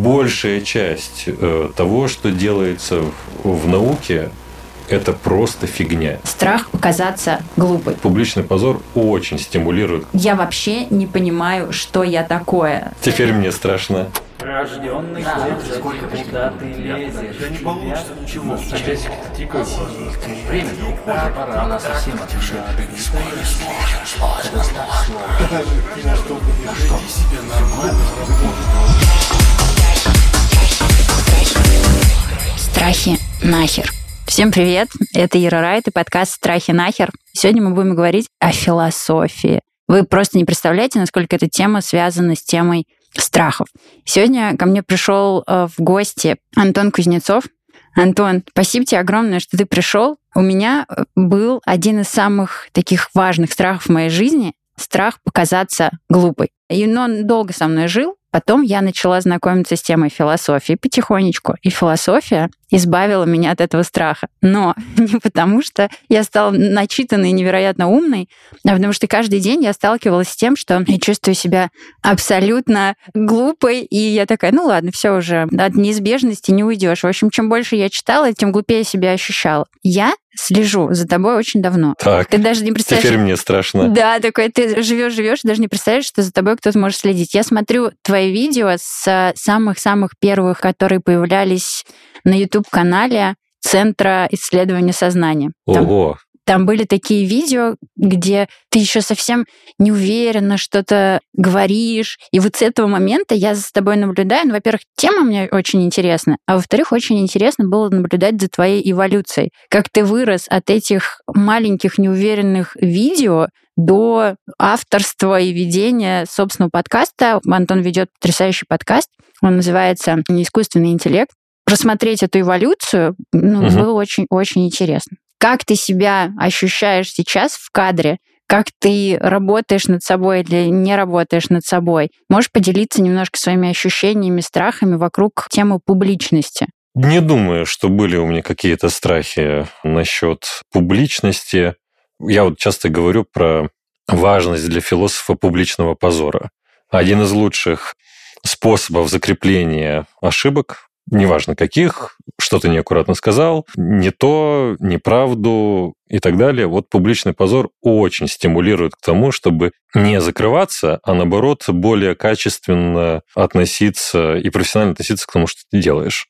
большая часть э, того, что делается в, науке, это просто фигня. Страх показаться глупой. Публичный позор очень стимулирует. Я вообще не понимаю, что я такое. Теперь мне страшно. Рожденный да, сколько куда ты лезешь. Да не получится ничего. Опять тикает. Время пора, пора, она совсем отвечает. Сложно, сложно, сложно. Веди себя нормально, Страхи нахер. Всем привет, это Ира Райт и подкаст «Страхи нахер». Сегодня мы будем говорить о философии. Вы просто не представляете, насколько эта тема связана с темой страхов. Сегодня ко мне пришел э, в гости Антон Кузнецов. Антон, спасибо тебе огромное, что ты пришел. У меня э, был один из самых таких важных страхов в моей жизни — страх показаться глупой. И он долго со мной жил, Потом я начала знакомиться с темой философии потихонечку, и философия избавила меня от этого страха. Но не потому, что я стала начитанной и невероятно умной, а потому что каждый день я сталкивалась с тем, что я чувствую себя абсолютно глупой, и я такая, ну ладно, все уже, от неизбежности не уйдешь. В общем, чем больше я читала, тем глупее себя ощущала. Я слежу за тобой очень давно. Так, ты даже не представляешь... теперь мне страшно. Да, такой, ты живешь, живешь, даже не представляешь, что за тобой кто-то может следить. Я смотрю твои видео с самых-самых первых, которые появлялись на YouTube-канале Центра исследования сознания. Там, Ого! Там были такие видео, где ты еще совсем не уверенно что-то говоришь. И вот с этого момента я за тобой наблюдаю. Ну, во-первых, тема мне очень интересна, а во-вторых, очень интересно было наблюдать за твоей эволюцией. Как ты вырос от этих маленьких неуверенных видео до авторства и ведения собственного подкаста. Антон ведет потрясающий подкаст. Он называется «Искусственный интеллект». Просмотреть эту эволюцию ну, угу. было очень-очень интересно. Как ты себя ощущаешь сейчас в кадре? Как ты работаешь над собой или не работаешь над собой? Можешь поделиться немножко своими ощущениями, страхами вокруг темы публичности? Не думаю, что были у меня какие-то страхи насчет публичности. Я вот часто говорю про важность для философа публичного позора. Один из лучших способов закрепления ошибок неважно каких, что-то неаккуратно сказал, не то, неправду и так далее. Вот публичный позор очень стимулирует к тому, чтобы не закрываться, а наоборот более качественно относиться и профессионально относиться к тому, что ты делаешь.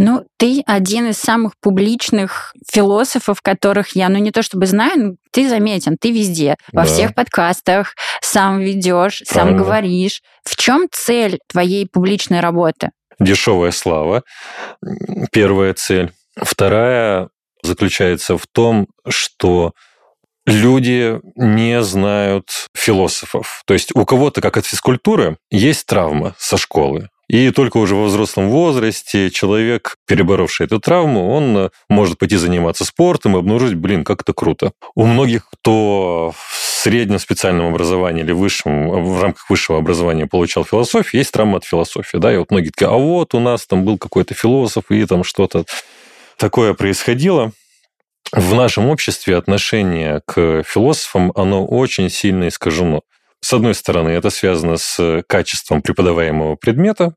Ну, ты один из самых публичных философов, которых я, ну не то чтобы знаю, но ты заметен, ты везде, во да. всех подкастах, сам ведешь, сам говоришь. В чем цель твоей публичной работы? Дешевая слава. Первая цель. Вторая заключается в том, что люди не знают философов. То есть у кого-то, как от физкультуры, есть травма со школы. И только уже во взрослом возрасте человек, переборовший эту травму, он может пойти заниматься спортом и обнаружить, блин, как это круто. У многих, кто среднем специальном образовании или высшем, в рамках высшего образования получал философию, есть травма от философии. Да? И вот многие такие, а вот у нас там был какой-то философ, и там что-то такое происходило. В нашем обществе отношение к философам, оно очень сильно искажено. С одной стороны, это связано с качеством преподаваемого предмета,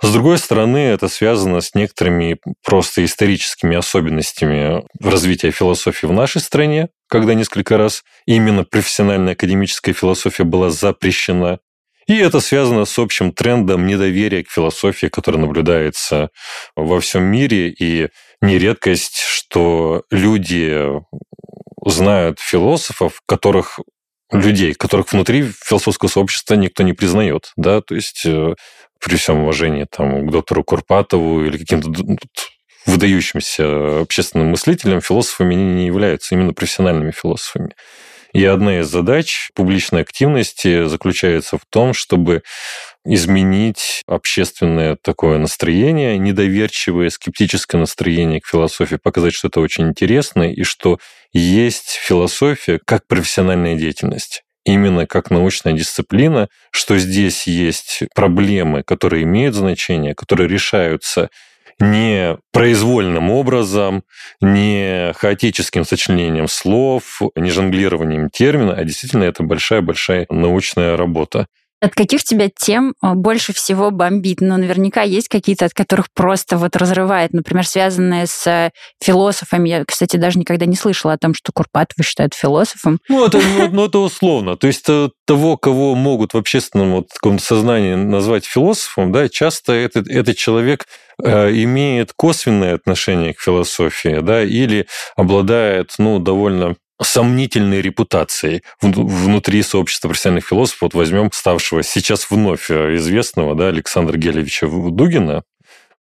с другой стороны, это связано с некоторыми просто историческими особенностями развития философии в нашей стране, когда несколько раз именно профессиональная академическая философия была запрещена. И это связано с общим трендом недоверия к философии, который наблюдается во всем мире. И нередкость, что люди знают философов, которых людей, которых внутри философского сообщества никто не признает, да, то есть э, при всем уважении там, к доктору Курпатову или каким-то выдающимся общественным мыслителям, философами не являются именно профессиональными философами. И одна из задач публичной активности заключается в том, чтобы изменить общественное такое настроение, недоверчивое, скептическое настроение к философии, показать, что это очень интересно и что есть философия как профессиональная деятельность именно как научная дисциплина, что здесь есть проблемы, которые имеют значение, которые решаются не произвольным образом, не хаотическим сочленением слов, не жонглированием термина, а действительно это большая-большая научная работа. От каких тебя тем э, больше всего бомбит? Ну, наверняка есть какие-то, от которых просто вот разрывает. Например, связанные с э, философами. Я, кстати, даже никогда не слышала о том, что Курпатова считают философом. Ну, это, ну, ну, это условно. То есть э, того, кого могут в общественном вот, таком сознании назвать философом, да, часто этот, этот человек имеет косвенное отношение к философии, да, или обладает, ну, довольно сомнительной репутацией внутри сообщества профессиональных философов. Вот возьмем ставшего сейчас вновь э, известного да, Александра Гелевича Дугина,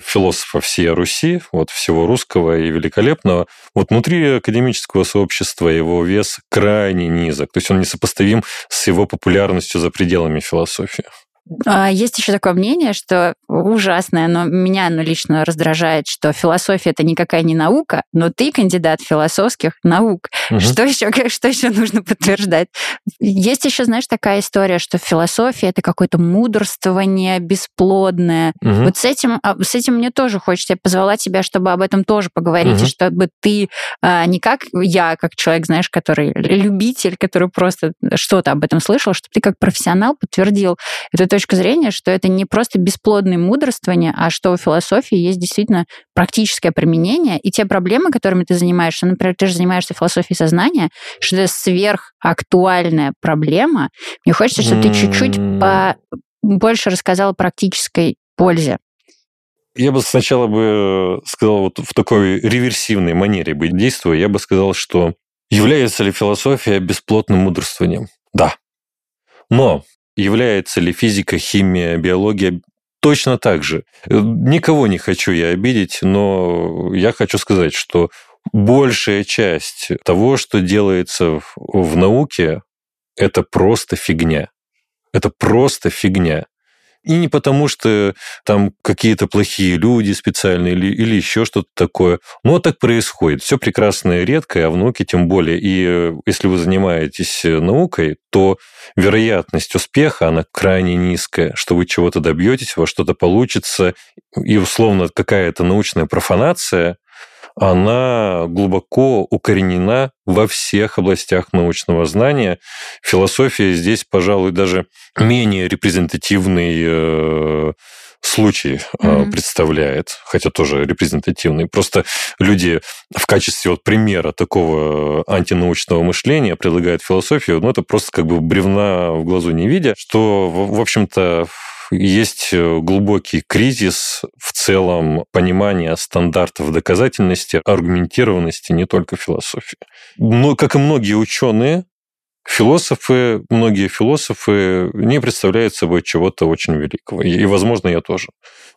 философа всей Руси, вот всего русского и великолепного, вот внутри академического сообщества его вес крайне низок. То есть он несопоставим с его популярностью за пределами философии. А, есть еще такое мнение, что ужасное, но меня оно лично раздражает, что философия это никакая не наука, но ты кандидат философских наук. Угу. Что еще, что еще нужно подтверждать? Есть еще, знаешь, такая история, что философия это какое-то мудрствование бесплодное. Угу. Вот с этим, а, с этим мне тоже хочется. Я позвала тебя, чтобы об этом тоже поговорить, угу. и чтобы ты а, не как я, как человек, знаешь, который любитель, который просто что-то об этом слышал, чтобы ты как профессионал подтвердил эту точка зрения, что это не просто бесплодное мудрствование, а что у философии есть действительно практическое применение, и те проблемы, которыми ты занимаешься, например, ты же занимаешься философией сознания, что это сверхактуальная проблема. Мне хочется, чтобы ты чуть-чуть по больше рассказала о практической пользе. Я бы сначала бы сказал вот в такой реверсивной манере быть действуя, я бы сказал, что является ли философия бесплотным мудрствованием? Да. Но является ли физика, химия, биология точно так же. Никого не хочу я обидеть, но я хочу сказать, что большая часть того, что делается в науке, это просто фигня. Это просто фигня. И не потому, что там какие-то плохие люди специальные или, или еще что-то такое. Но так происходит. Все прекрасное редкое, а в науке тем более. И э, если вы занимаетесь э, наукой, то вероятность успеха, она крайне низкая, что вы чего-то добьетесь, во что-то получится, и условно какая-то научная профанация, она глубоко укоренена во всех областях научного знания. Философия здесь, пожалуй, даже менее репрезентативный э, случай mm-hmm. представляет, хотя тоже репрезентативный. Просто люди в качестве вот примера такого антинаучного мышления предлагают философию, ну, это просто как бы бревна в глазу не видя, что, в общем-то, есть э, глубокий кризис в целом понимания стандартов доказательности, аргументированности не только философии. Но, как и многие ученые, философы, многие философы не представляют собой чего-то очень великого. И, возможно, я тоже.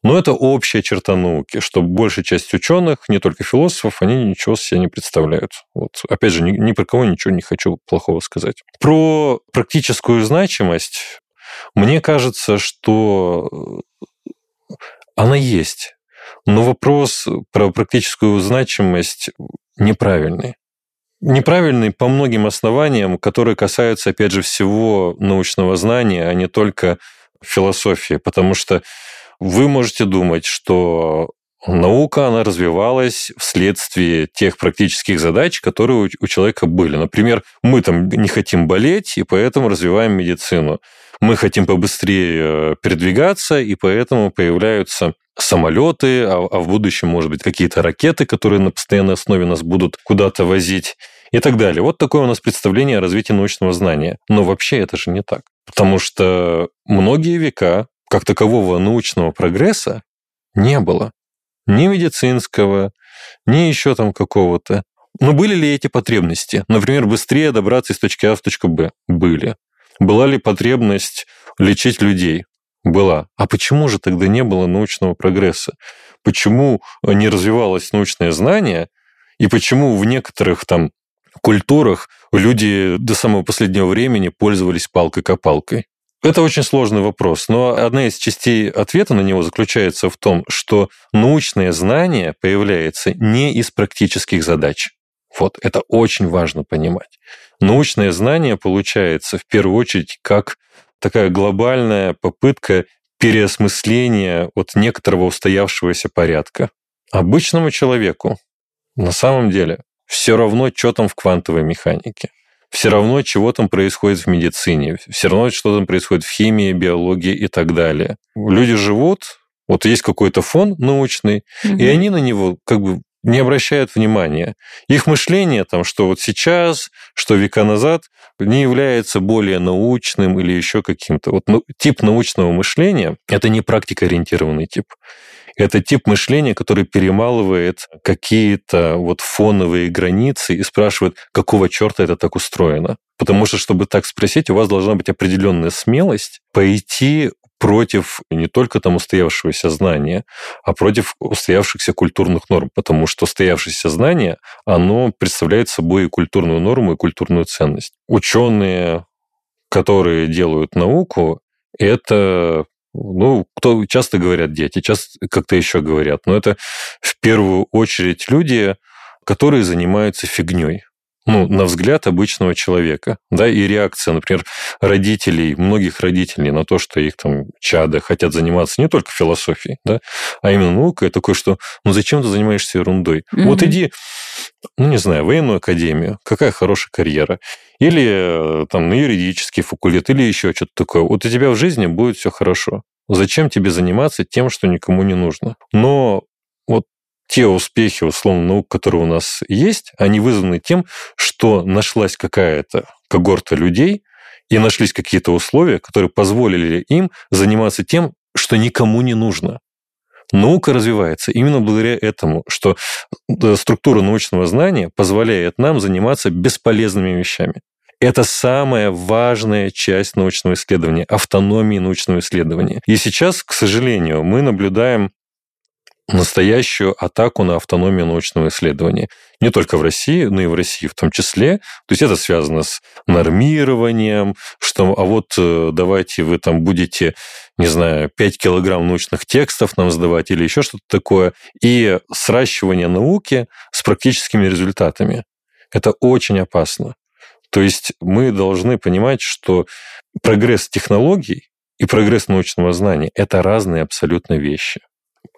Но это общая черта науки, что большая часть ученых, не только философов, они ничего себе не представляют. Вот. Опять же, ни, ни про кого ничего не хочу плохого сказать. Про практическую значимость мне кажется, что э, она есть. Но вопрос про практическую значимость неправильный. Неправильный по многим основаниям, которые касаются, опять же, всего научного знания, а не только философии. Потому что вы можете думать, что наука, она развивалась вследствие тех практических задач, которые у человека были. Например, мы там не хотим болеть, и поэтому развиваем медицину мы хотим побыстрее э, передвигаться, и поэтому появляются самолеты, а, а в будущем, может быть, какие-то ракеты, которые на постоянной основе нас будут куда-то возить и так далее. Вот такое у нас представление о развитии научного знания. Но вообще это же не так. Потому что многие века как такового научного прогресса не было. Ни медицинского, ни еще там какого-то. Но были ли эти потребности? Например, быстрее добраться из точки А в точку Б? Были. Была ли потребность лечить людей? Была. А почему же тогда не было научного прогресса? Почему не развивалось научное знание? И почему в некоторых там культурах люди до самого последнего времени пользовались палкой-копалкой? Это очень сложный вопрос, но одна из частей ответа на него заключается в том, что научное знание появляется не из практических задач. Вот это очень важно понимать. Научное знание получается в первую очередь как такая глобальная попытка переосмысления от некоторого устоявшегося порядка. Обычному человеку на самом деле все равно, что там в квантовой механике. Все равно чего там происходит в медицине, все равно что там происходит в химии, биологии и так далее. Люди живут, вот есть какой-то фон научный, угу. и они на него как бы не обращают внимания. Их мышление, там, что вот сейчас, что века назад, не является более научным или еще каким-то. Вот ну, тип научного мышления – это не практикоориентированный тип. Это тип мышления, который перемалывает какие-то вот фоновые границы и спрашивает, какого черта это так устроено. Потому что, чтобы так спросить, у вас должна быть определенная смелость пойти против не только там устоявшегося знания, а против устоявшихся культурных норм, потому что устоявшееся знание, оно представляет собой и культурную норму, и культурную ценность. Ученые, которые делают науку, это ну, кто часто говорят дети, часто как-то еще говорят, но это в первую очередь люди, которые занимаются фигней ну, на взгляд обычного человека, да, и реакция, например, родителей, многих родителей на то, что их там чады хотят заниматься не только философией, да, а именно наукой, такое, что, ну, зачем ты занимаешься ерундой? Mm-hmm. Вот иди, ну, не знаю, военную академию, какая хорошая карьера, или э, там на юридический факультет, или еще что-то такое. Вот у тебя в жизни будет все хорошо. Зачем тебе заниматься тем, что никому не нужно? Но вот те успехи, условно, наук, которые у нас есть, они вызваны тем, что нашлась какая-то когорта людей, и нашлись какие-то условия, которые позволили им заниматься тем, что никому не нужно. Наука развивается именно благодаря этому, что э, структура научного знания позволяет нам заниматься бесполезными вещами. Это самая важная часть научного исследования, автономии научного исследования. И сейчас, к сожалению, мы наблюдаем настоящую атаку на автономию научного исследования. Не только в России, но и в России в том числе. То есть это связано с нормированием, что а вот э, давайте вы там будете, не знаю, 5 килограмм научных текстов нам сдавать или еще что-то такое. И сращивание науки с практическими результатами. Это очень опасно. То есть мы должны понимать, что прогресс технологий и прогресс научного знания – это разные абсолютно вещи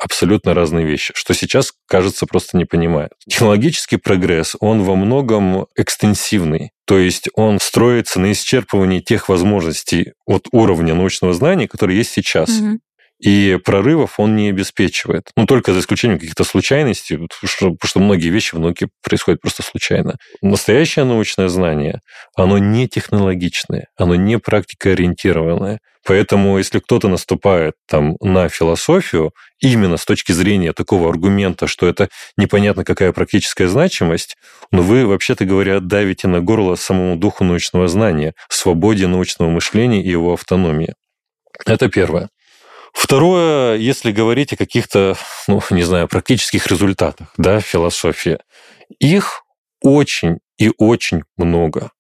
абсолютно разные вещи, что сейчас, кажется, просто не понимают. Технологический прогресс, он во многом экстенсивный, то есть он строится на исчерпывании тех возможностей от уровня научного знания, которые есть сейчас. Угу. И прорывов он не обеспечивает. Ну, только за исключением каких-то случайностей, потому что многие вещи в науке происходят просто случайно. Настоящее научное знание, оно не технологичное, оно не практикоориентированное. Поэтому, если кто-то наступает там на философию, именно с точки зрения такого аргумента, что это непонятно какая практическая значимость, но вы, вообще-то говоря, давите на горло самому духу научного знания, свободе научного мышления и его автономии. Это первое. Второе, если говорить о каких-то, ну, не знаю, практических результатах, да, философии, их очень и очень много.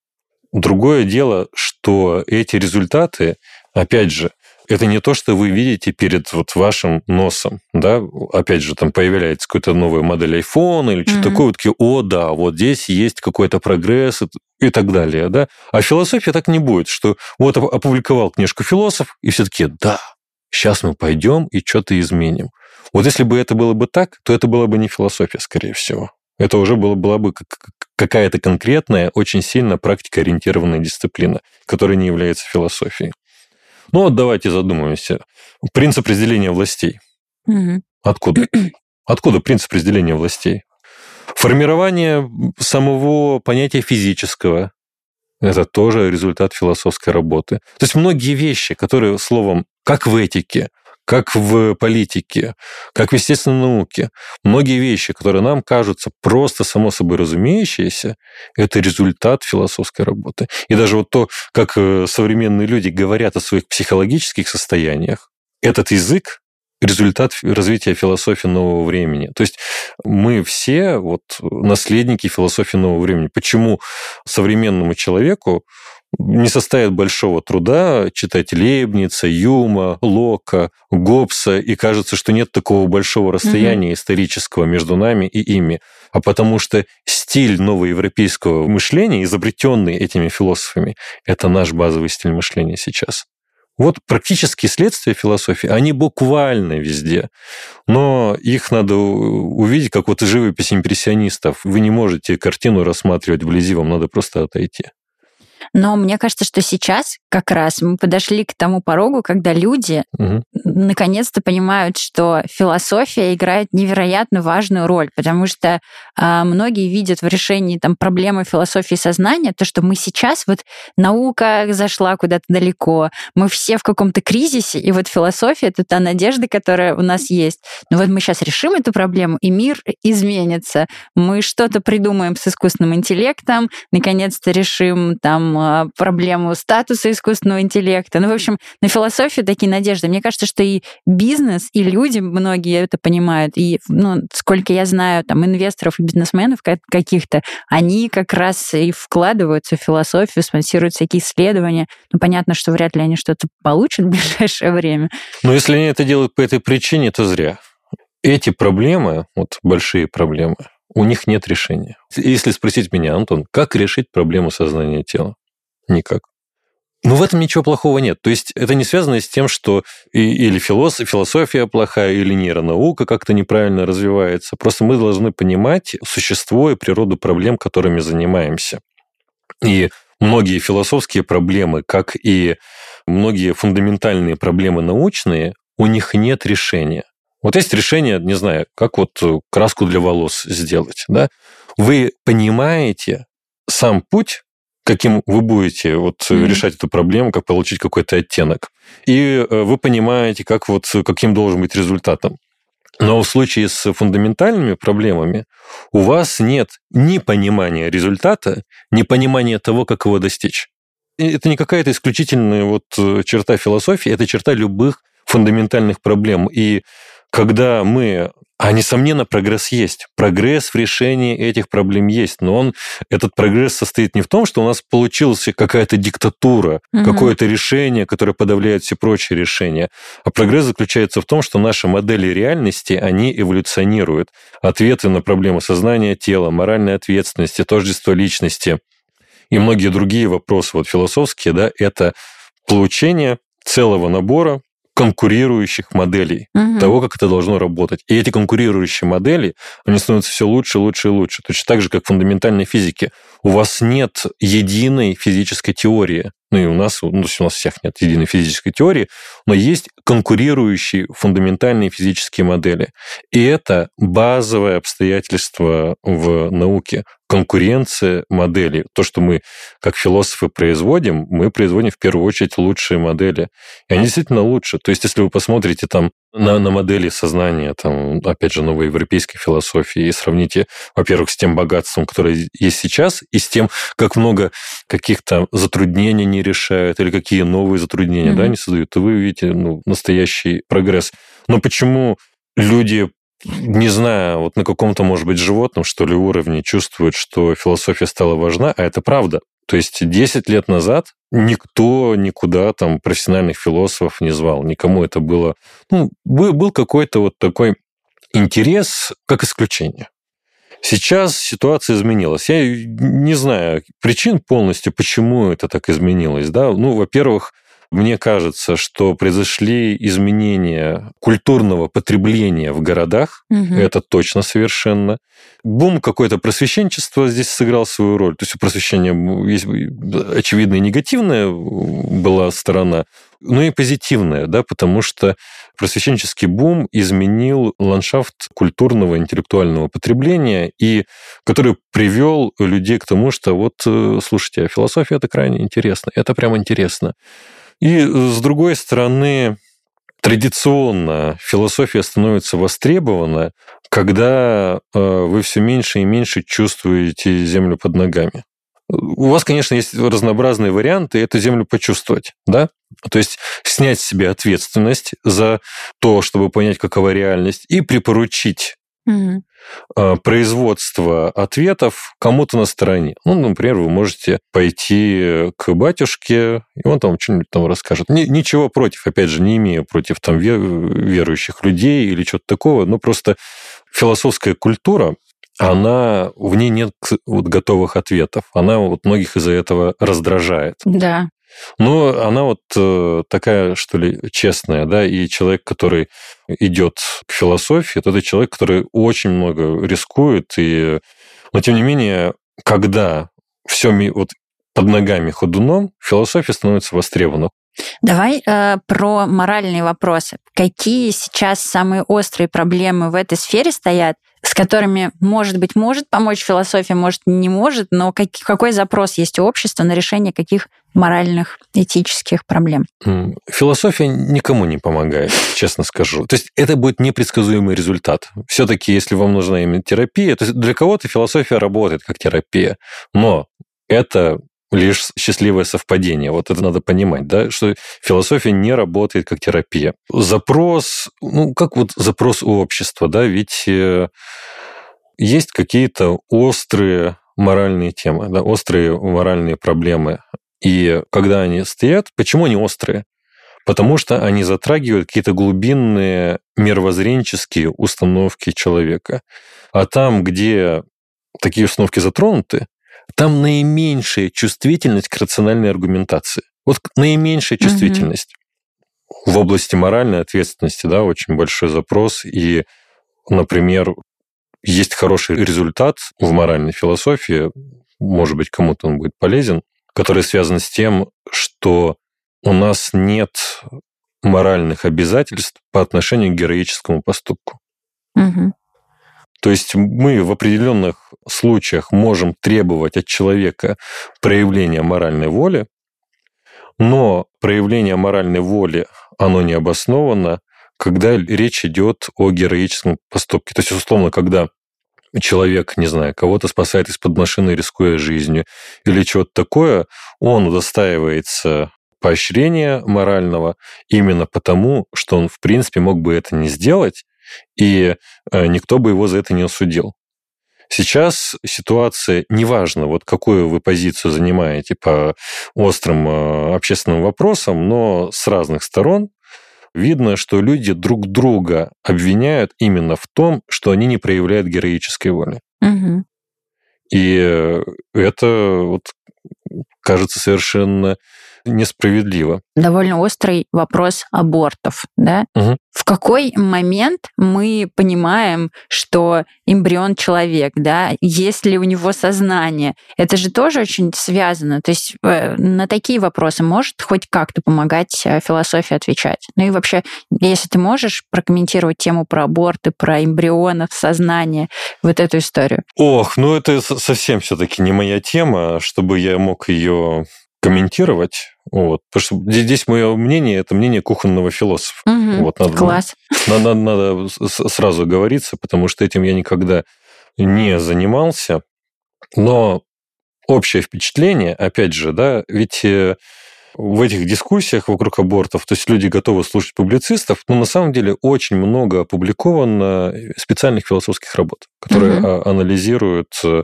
Другое дело, что эти результаты, опять же, это не то, что вы видите перед вот вашим носом, да, опять же, там появляется какая-то новая модель iPhone или что-то mm-hmm. такое, вот такие, о, да, вот здесь есть какой-то прогресс и так далее, да. А философия так не будет, что вот опубликовал книжку философ, и все таки да, сейчас мы пойдем и что-то изменим. Вот если бы это было бы так, то это была бы не философия, скорее всего. Это уже было, была бы какая-то конкретная, очень сильно практикоориентированная дисциплина, которая не является философией. Ну вот давайте задумаемся. Принцип разделения властей. Угу. Откуда? Откуда принцип разделения властей? Формирование самого понятия физического, это тоже результат философской работы. То есть многие вещи, которые словом, как в этике, как в политике, как в естественной науке, многие вещи, которые нам кажутся просто само собой разумеющиеся, это результат философской работы. И даже вот то, как э, современные люди говорят о своих психологических состояниях, этот язык результат развития философии нового времени. То есть мы все вот наследники философии нового времени. Почему современному человеку не составит большого труда читать Лейбница, Юма, Лока, Гоббса, и кажется, что нет такого большого расстояния угу. исторического между нами и ими, а потому что стиль новоевропейского мышления, изобретенный этими философами, это наш базовый стиль мышления сейчас. Вот практические следствия философии, они буквально везде. Но их надо увидеть, как вот живопись импрессионистов. Вы не можете картину рассматривать вблизи, вам надо просто отойти. Но мне кажется, что сейчас как раз мы подошли к тому порогу, когда люди Мгм. наконец-то понимают, что философия играет невероятно важную роль, потому что а, многие видят в решении там проблемы философии сознания то, что мы сейчас вот наука зашла куда-то далеко, мы все в каком-то кризисе, и вот философия это та надежда, которая у нас есть. Но вот мы сейчас решим эту проблему, и мир изменится. Мы что-то придумаем с искусственным интеллектом, наконец-то решим там а, проблему статуса искусственного интеллекта. Ну, в общем, на философию такие надежды. Мне кажется, что и бизнес, и люди, многие это понимают, и, ну, сколько я знаю, там, инвесторов и бизнесменов ка- каких-то, они как раз и вкладываются в философию, спонсируют всякие исследования. Ну, понятно, что вряд ли они что-то получат в ближайшее время. Но если они это делают по этой причине, то зря. Эти проблемы, вот большие проблемы, у них нет решения. Если спросить меня, Антон, как решить проблему сознания тела? Никак. Ну, в этом ничего плохого нет. То есть это не связано с тем, что и- или филос- философия плохая, или нейронаука как-то неправильно развивается. Просто мы должны понимать существо и природу проблем, которыми занимаемся. И многие философские проблемы, как и многие фундаментальные проблемы научные, у них нет решения. Вот есть решение, не знаю, как вот краску для волос сделать. Да? Вы понимаете сам путь, каким вы будете вот Мгм. решать эту проблему, как получить какой-то оттенок. И э, вы понимаете, как вот, каким должен быть результатом. Но в случае с фундаментальными проблемами у вас нет ни понимания результата, ни понимания того, как его достичь. И это не какая-то исключительная вот э, черта философии, это черта любых фундаментальных проблем. И когда мы... А, несомненно, прогресс есть. Прогресс в решении этих проблем есть. Но он, этот прогресс состоит не в том, что у нас получилась какая-то диктатура, Мгм. какое-то решение, которое подавляет все прочие решения. А прогресс заключается в том, что наши модели реальности, они эволюционируют. Ответы на проблемы сознания, тела, моральной ответственности, тождества личности и многие другие вопросы вот философские, да, это получение целого набора конкурирующих моделей Мгм. того, как это должно работать. И эти конкурирующие модели, они становятся все лучше, лучше и лучше. Точно так же, как в фундаментальной физике. У вас нет единой физической теории. Ну и у нас, ну, у нас всех нет единой физической теории, но есть конкурирующие фундаментальные физические модели. И это базовое обстоятельство в науке. Конкуренция моделей. То, что мы как философы производим, мы производим в первую очередь лучшие модели. И они действительно лучше. То есть, если вы посмотрите там на, на модели сознания, там, опять же, новой европейской философии, и сравните, во-первых, с тем богатством, которое есть сейчас, и с тем, как много каких-то затруднений они решают, или какие новые затруднения Мгм. да, они создают, то вы увидите ну, настоящий прогресс. Но почему люди не знаю, вот на каком-то, может быть, животном, что ли, уровне чувствуют, что философия стала важна, а это правда. То есть 10 лет назад никто никуда там профессиональных философов не звал, никому это было... Ну, был, какой-то вот такой интерес как исключение. Сейчас ситуация изменилась. Я не знаю причин полностью, почему это так изменилось. Да? Ну, во-первых, мне кажется, что произошли изменения культурного потребления в городах. Мгм. Это точно совершенно. Бум какое-то просвещенчество здесь сыграл свою роль. То есть у просвещения есть очевидно и негативная была сторона, но и позитивная, да, потому что просвещенческий бум изменил ландшафт культурного, интеллектуального потребления, и который привел людей к тому, что вот, э, слушайте, а философия это крайне интересно, это прям интересно. И с другой стороны, традиционно философия становится востребована, когда э, вы все меньше и меньше чувствуете землю под ногами. У вас, конечно, есть разнообразные варианты эту землю почувствовать, да? То есть снять с себя ответственность за то, чтобы понять, какова реальность, и припоручить Э, производство ответов кому-то на стороне. Ну, например, вы можете пойти к батюшке, и он там что-нибудь там расскажет. Ни- ничего против, опять же, не имею против там ве- верующих людей или что-то такого, но просто философская культура, она, в ней нет вот готовых ответов. Она вот многих из-за этого раздражает. Да. Но она вот э, такая, что ли, честная, да, и человек, который идет к философии, это человек, который очень много рискует, и... но тем не менее, когда все, вот под ногами ходуном, философия становится востребована. Давай э, про моральные вопросы. Какие сейчас самые острые проблемы в этой сфере стоят, с которыми, может быть, может помочь философия, может, не может, но как, какой запрос есть у общества на решение каких моральных, этических проблем? Философия никому не помогает, честно скажу. То есть это будет непредсказуемый результат. Все-таки, если вам нужна именно терапия, то есть для кого-то философия работает как терапия, но это лишь счастливое совпадение. Вот это надо понимать, да, что философия не работает как терапия. Запрос, ну, как вот запрос у общества, да, ведь э, есть какие-то острые моральные темы, да, острые моральные проблемы. И когда они стоят, почему они острые? Потому что они затрагивают какие-то глубинные мировоззренческие установки человека. А там, где такие установки затронуты, там наименьшая чувствительность к рациональной аргументации. Вот наименьшая чувствительность. Угу. В области моральной ответственности, да, очень большой запрос. И, например, есть хороший результат в моральной философии, может быть, кому-то он будет полезен, который связан с тем, что у нас нет моральных обязательств по отношению к героическому поступку. Угу. То есть мы в определенных случаях можем требовать от человека проявления моральной воли, но проявление моральной воли, оно не обосновано, когда речь идет о героическом поступке. То есть, условно, когда человек, не знаю, кого-то спасает из-под машины, рискуя жизнью, или чего-то такое, он удостаивается поощрения морального именно потому, что он, в принципе, мог бы это не сделать, и э, никто бы его за это не осудил. Сейчас ситуация, неважно, вот какую вы позицию занимаете по острым э, общественным вопросам, но с разных сторон видно, что люди друг друга обвиняют именно в том, что они не проявляют героической воли. Угу. И э, это вот кажется совершенно несправедливо. Довольно острый вопрос абортов, да? Угу. В какой момент мы понимаем, что эмбрион человек, да? Есть ли у него сознание? Это же тоже очень связано. То есть э, на такие вопросы может хоть как-то помогать э, философия отвечать? Ну и вообще, если ты можешь прокомментировать тему про аборты, про эмбрионов, сознание, вот эту историю. Ох, ну это совсем все-таки не моя тема, чтобы я мог ее комментировать. Вот. Потому что здесь мое мнение это мнение кухонного философа. Угу, вот, надо, класс. Надо, надо сразу говориться, потому что этим я никогда не занимался. Но общее впечатление, опять же, да, ведь э, в этих дискуссиях вокруг абортов, то есть люди готовы слушать публицистов, но на самом деле очень много опубликовано специальных философских работ, которые угу. анализируют э,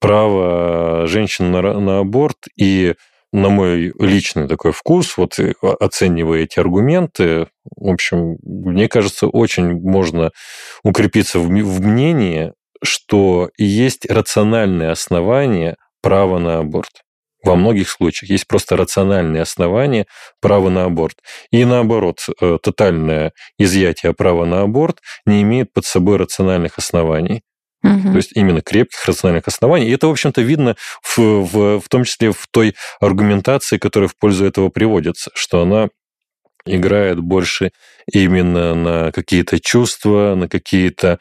право женщин на, на аборт и на мой личный такой вкус, вот оценивая эти аргументы, в общем, мне кажется, очень можно укрепиться в, в мнении, что есть рациональные основания права на аборт. Во многих случаях есть просто рациональные основания права на аборт. И наоборот, э, тотальное изъятие права на аборт не имеет под собой рациональных оснований. Угу. То есть именно крепких рациональных оснований. И это, в общем-то, видно в, в, в том числе в той аргументации, которая в пользу этого приводится, что она играет больше именно на какие-то чувства, на какие-то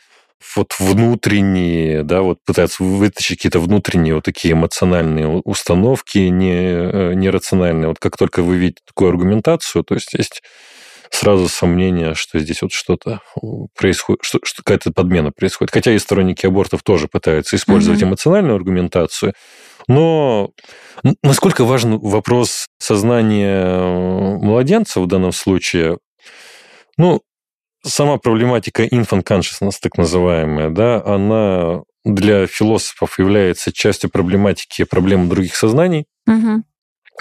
вот внутренние, да, вот пытаются вытащить какие-то внутренние вот такие эмоциональные установки, не, э, нерациональные. Вот как только вы видите такую аргументацию, то есть есть сразу сомнение, что здесь вот что-то происходит, что, что какая-то подмена происходит. Хотя и сторонники абортов тоже пытаются использовать mm-hmm. эмоциональную аргументацию. Но насколько важен вопрос сознания э, младенца в данном случае? Ну, сама проблематика infant consciousness, так называемая, да, она для философов является частью проблематики проблем других сознаний. Угу.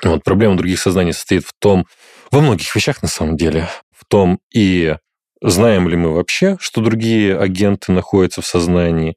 Вот проблема других сознаний состоит в том, во многих вещах на самом деле, в том и знаем ли мы вообще, что другие агенты находятся в сознании.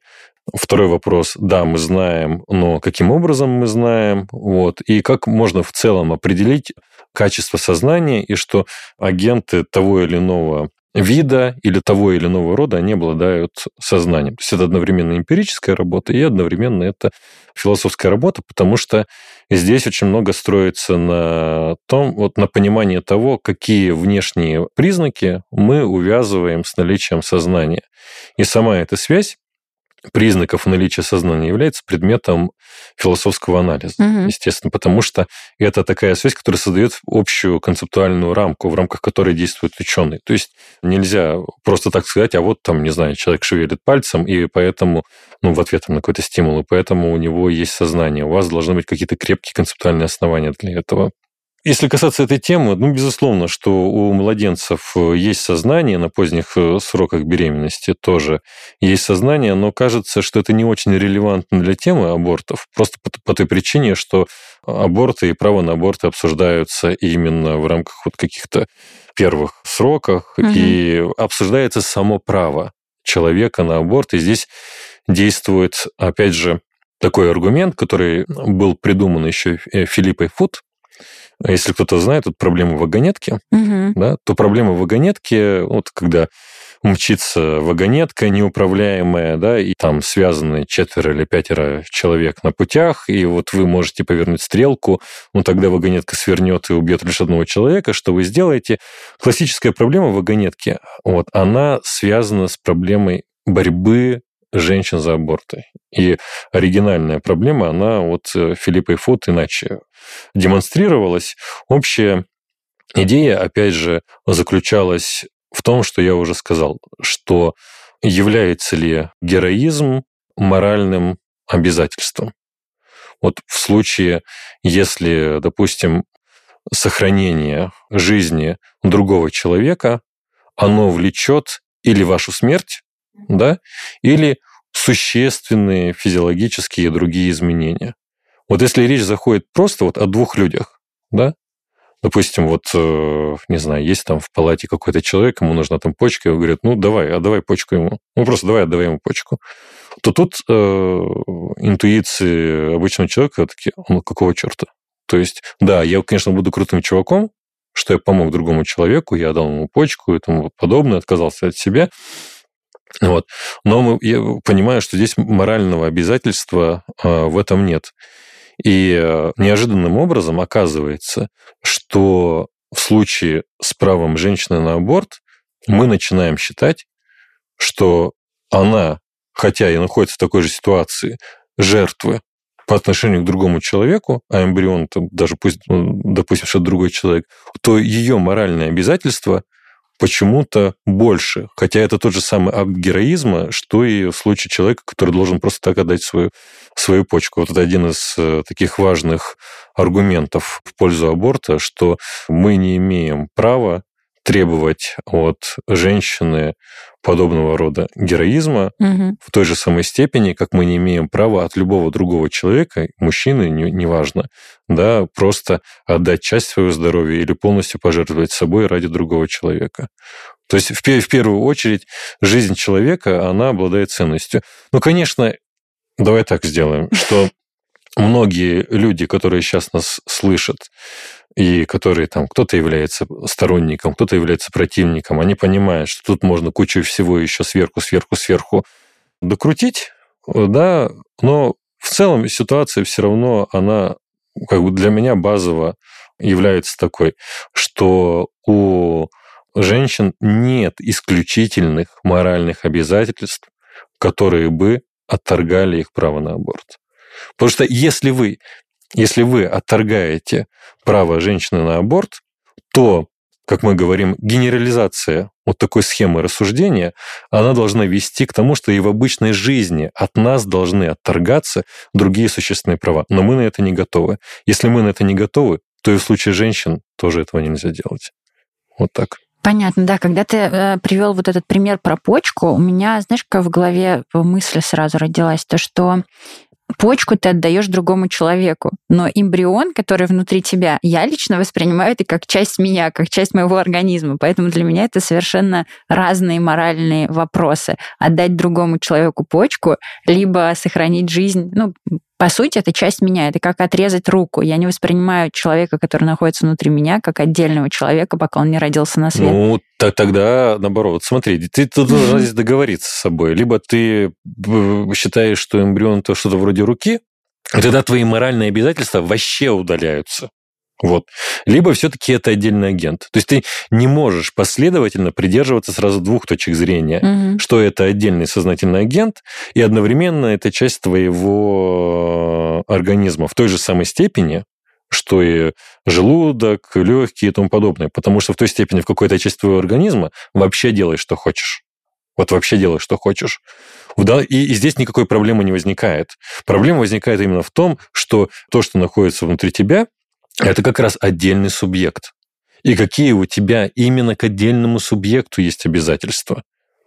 Второй вопрос, да, мы знаем, но каким образом мы знаем, вот, и как можно в целом определить качество сознания и что агенты того или иного вида или того или иного рода, они обладают сознанием. То есть это одновременно эмпирическая работа и одновременно это философская работа, потому что здесь очень много строится на том, вот на понимании того, какие внешние признаки мы увязываем с наличием сознания. И сама эта связь признаков наличия сознания является предметом философского анализа, угу. естественно, потому что это такая связь, которая создает общую концептуальную рамку, в рамках которой действует ученый. То есть нельзя просто так сказать, а вот там, не знаю, человек шевелит пальцем, и поэтому, ну, в ответ на какой-то стимул, и поэтому у него есть сознание. У вас должны быть какие-то крепкие концептуальные основания для этого. Если касаться этой темы, ну, безусловно, что у младенцев э, есть сознание на поздних э, сроках беременности тоже есть сознание, но кажется, что это не очень релевантно для темы абортов, просто по, по той причине, что аборты и право на аборты обсуждаются именно в рамках вот каких-то первых сроках, угу. и обсуждается само право человека на аборт, и здесь действует, опять же, такой аргумент, который был придуман еще э, Филиппой Фуд, если кто-то знает, тут проблема вагонетки, угу. да, то проблема вагонетки, вот когда мчится вагонетка неуправляемая, да, и там связаны четверо или пятеро человек на путях, и вот вы можете повернуть стрелку, ну тогда вагонетка свернет и убьет лишь одного человека, что вы сделаете? Классическая проблема вагонетки, вот, она связана с проблемой борьбы женщин за аборты. И оригинальная проблема, она вот э, Филиппой Фуд иначе демонстрировалась. Общая идея, опять же, заключалась в том, что я уже сказал, что является ли героизм моральным обязательством. Вот в случае, если, допустим, сохранение жизни другого человека, оно влечет или вашу смерть, да, или существенные физиологические и другие изменения. Вот если речь заходит просто вот о двух людях, да, допустим, вот, э, не знаю, есть там в палате какой-то человек, ему нужна там почка, и говорят, ну, давай, отдавай почку ему. Ну, просто давай, отдавай ему почку. То тут э, интуиции обычного человека такие, ну, какого черта? То есть, да, я, конечно, буду крутым чуваком, что я помог другому человеку, я дал ему почку и тому подобное, отказался от себя. Вот. Но я понимаю, что здесь морального обязательства а, в этом нет. И э, неожиданным образом оказывается, что в случае с правом женщины на аборт мы начинаем считать, что она, хотя и находится в такой же ситуации жертвы по отношению к другому человеку, а эмбрион, там, даже пусть, ну, допустим, что другой человек, то ее моральное обязательство почему-то больше. Хотя это тот же самый акт героизма, что и в случае человека, который должен просто так отдать свою, свою почку. Вот это один из э, таких важных аргументов в пользу аборта, что мы не имеем права требовать от женщины подобного рода героизма угу. в той же самой степени, как мы не имеем права от любого другого человека, мужчины, неважно, да, просто отдать часть своего здоровья или полностью пожертвовать собой ради другого человека. То есть, в, в первую очередь, жизнь человека, она обладает ценностью. Ну, конечно, давай так сделаем, что многие люди, которые сейчас нас слышат, и которые там кто-то является сторонником, кто-то является противником, они понимают, что тут можно кучу всего еще сверху, сверху, сверху докрутить, да, но в целом ситуация все равно, она как бы для меня базово является такой, что у женщин нет исключительных моральных обязательств, которые бы отторгали их право на аборт. Потому что если вы если вы отторгаете право женщины на аборт, то, как мы говорим, генерализация вот такой схемы рассуждения, она должна вести к тому, что и в обычной жизни от нас должны отторгаться другие существенные права. Но мы на это не готовы. Если мы на это не готовы, то и в случае женщин тоже этого нельзя делать. Вот так. Понятно, да. Когда ты э, привел вот этот пример про почку, у меня, знаешь, как в голове мысль сразу родилась, то, что почку ты отдаешь другому человеку, но эмбрион, который внутри тебя, я лично воспринимаю это как часть меня, как часть моего организма. Поэтому для меня это совершенно разные моральные вопросы. Отдать другому человеку почку, либо сохранить жизнь, ну, по сути, это часть меня. Это как отрезать руку. Я не воспринимаю человека, который находится внутри меня, как отдельного человека, пока он не родился на свет. Ну, так, тогда наоборот. Смотри, ты тут должна здесь договориться с собой. Либо ты считаешь, что эмбрион это что-то вроде руки, и тогда твои моральные обязательства вообще удаляются. Вот. Либо все-таки это отдельный агент. То есть ты не можешь последовательно придерживаться сразу двух точек зрения, Мгм. что это отдельный сознательный агент, и одновременно это часть твоего организма в той же самой степени, что и желудок, легкие и тому подобное. Потому что в той степени, в какой-то часть твоего организма вообще делай, что хочешь. Вот вообще делай, что хочешь. И, и здесь никакой проблемы не возникает. Проблема возникает именно в том, что то, что находится внутри тебя, это как раз отдельный субъект. И какие у тебя именно к отдельному субъекту есть обязательства.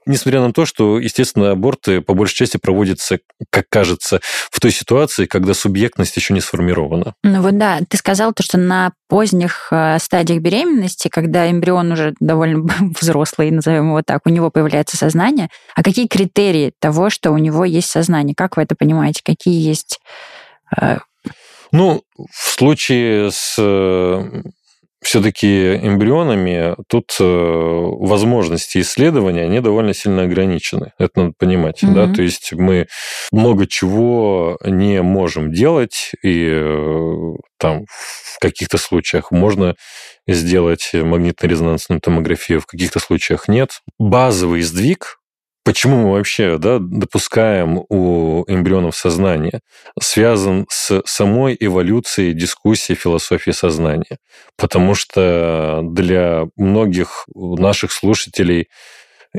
Несмотря на то, что, естественно, аборты по большей части проводятся, как кажется, в той ситуации, когда субъектность еще не сформирована. Ну вот да, ты сказал то, что на поздних э, стадиях беременности, когда эмбрион уже довольно взрослый, назовем его так, у него появляется сознание. А какие критерии того, что у него есть сознание? Как вы это понимаете? Какие есть... э, Ну, в случае с все-таки эмбрионами тут э, возможности исследования, они довольно сильно ограничены. Это надо понимать. Мгм. Да? То есть мы много чего не можем делать, и э, там в каких-то случаях можно сделать магнитно-резонансную томографию, в каких-то случаях нет. Базовый сдвиг, почему мы вообще да, допускаем у эмбрионов сознание, связан с самой эволюцией дискуссии философии сознания. Потому что для многих наших слушателей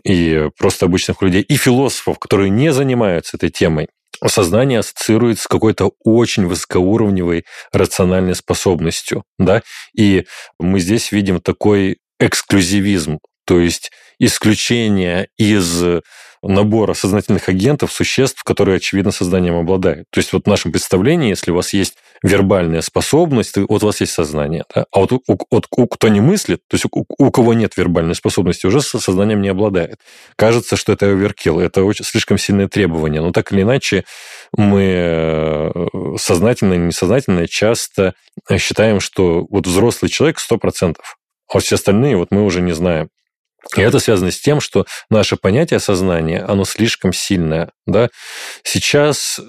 и просто обычных людей, и философов, которые не занимаются этой темой, сознание ассоциируется с какой-то очень высокоуровневой рациональной способностью. Да? И мы здесь видим такой эксклюзивизм, то есть исключение из набора сознательных агентов, существ, которые, очевидно, сознанием обладают. То есть вот в нашем представлении, если у вас есть вербальная способность, вот у вас есть сознание. Да? А вот у, у- у- кто не мыслит, то есть у, у кого нет вербальной способности, уже со сознанием не обладает. Кажется, что это оверкилл, это очень слишком сильное требование. Но так или иначе, мы э, сознательно или несознательно часто считаем, что вот взрослый человек 100%, а все остальные вот мы уже не знаем. И это связано с тем, что наше понятие сознания, оно слишком сильное. Да? Сейчас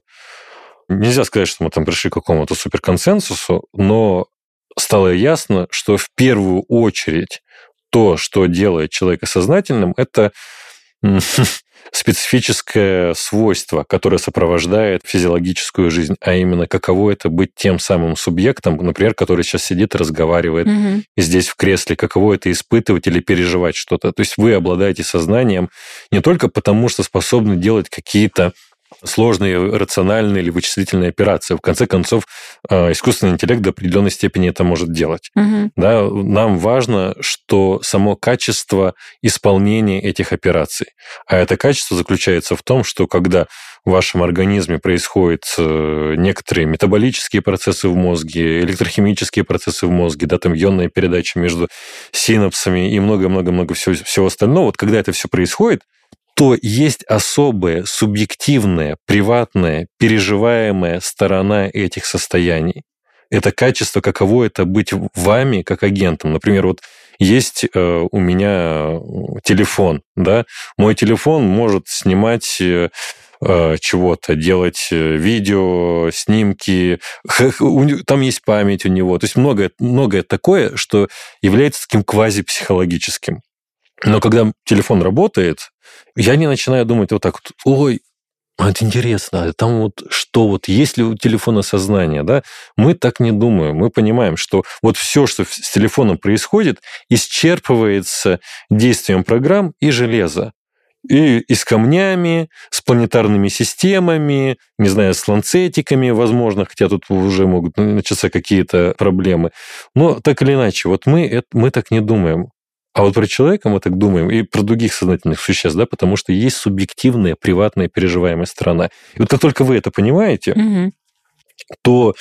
нельзя сказать, что мы там пришли к какому-то суперконсенсусу, но стало ясно, что в первую очередь то, что делает человека сознательным, это специфическое свойство, которое сопровождает физиологическую жизнь, а именно каково это быть тем самым субъектом, например, который сейчас сидит и разговаривает и здесь в кресле, каково это испытывать или переживать что-то. То есть вы обладаете сознанием не только потому, что способны делать какие-то сложные рациональные или вычислительные операции. В конце концов, э, искусственный интеллект до определенной степени это может делать. Мгм. Да, нам важно, что само качество исполнения этих операций. А это качество заключается в том, что когда в вашем организме происходят э, некоторые метаболические процессы в мозге, электрохимические процессы в мозге, да, там ионная передача между синапсами и много-много-много всего, всего остального, вот когда это все происходит, то есть особая субъективная, приватная, переживаемая сторона этих состояний. Это качество, каково это быть вами как агентом. Например, вот есть э, у меня телефон, да, мой телефон может снимать э, э, чего-то, делать э, видео, снимки, там есть память у него, то есть многое, многое такое, что является таким квазипсихологическим. Но когда телефон работает, я не начинаю думать вот так вот, ой, это интересно, а там вот что, вот есть ли у телефона сознание, да? Мы так не думаем, мы понимаем, что вот все, что с телефоном происходит, исчерпывается действием программ и железа. И, и с камнями, с планетарными системами, не знаю, с ланцетиками, возможно, хотя тут уже могут начаться какие-то проблемы. Но так или иначе, вот мы, это, мы так не думаем. А вот про человека мы так думаем, и про других сознательных существ, да, потому что есть субъективная, приватная, переживаемая сторона. И вот как только вы это понимаете, Мгм. то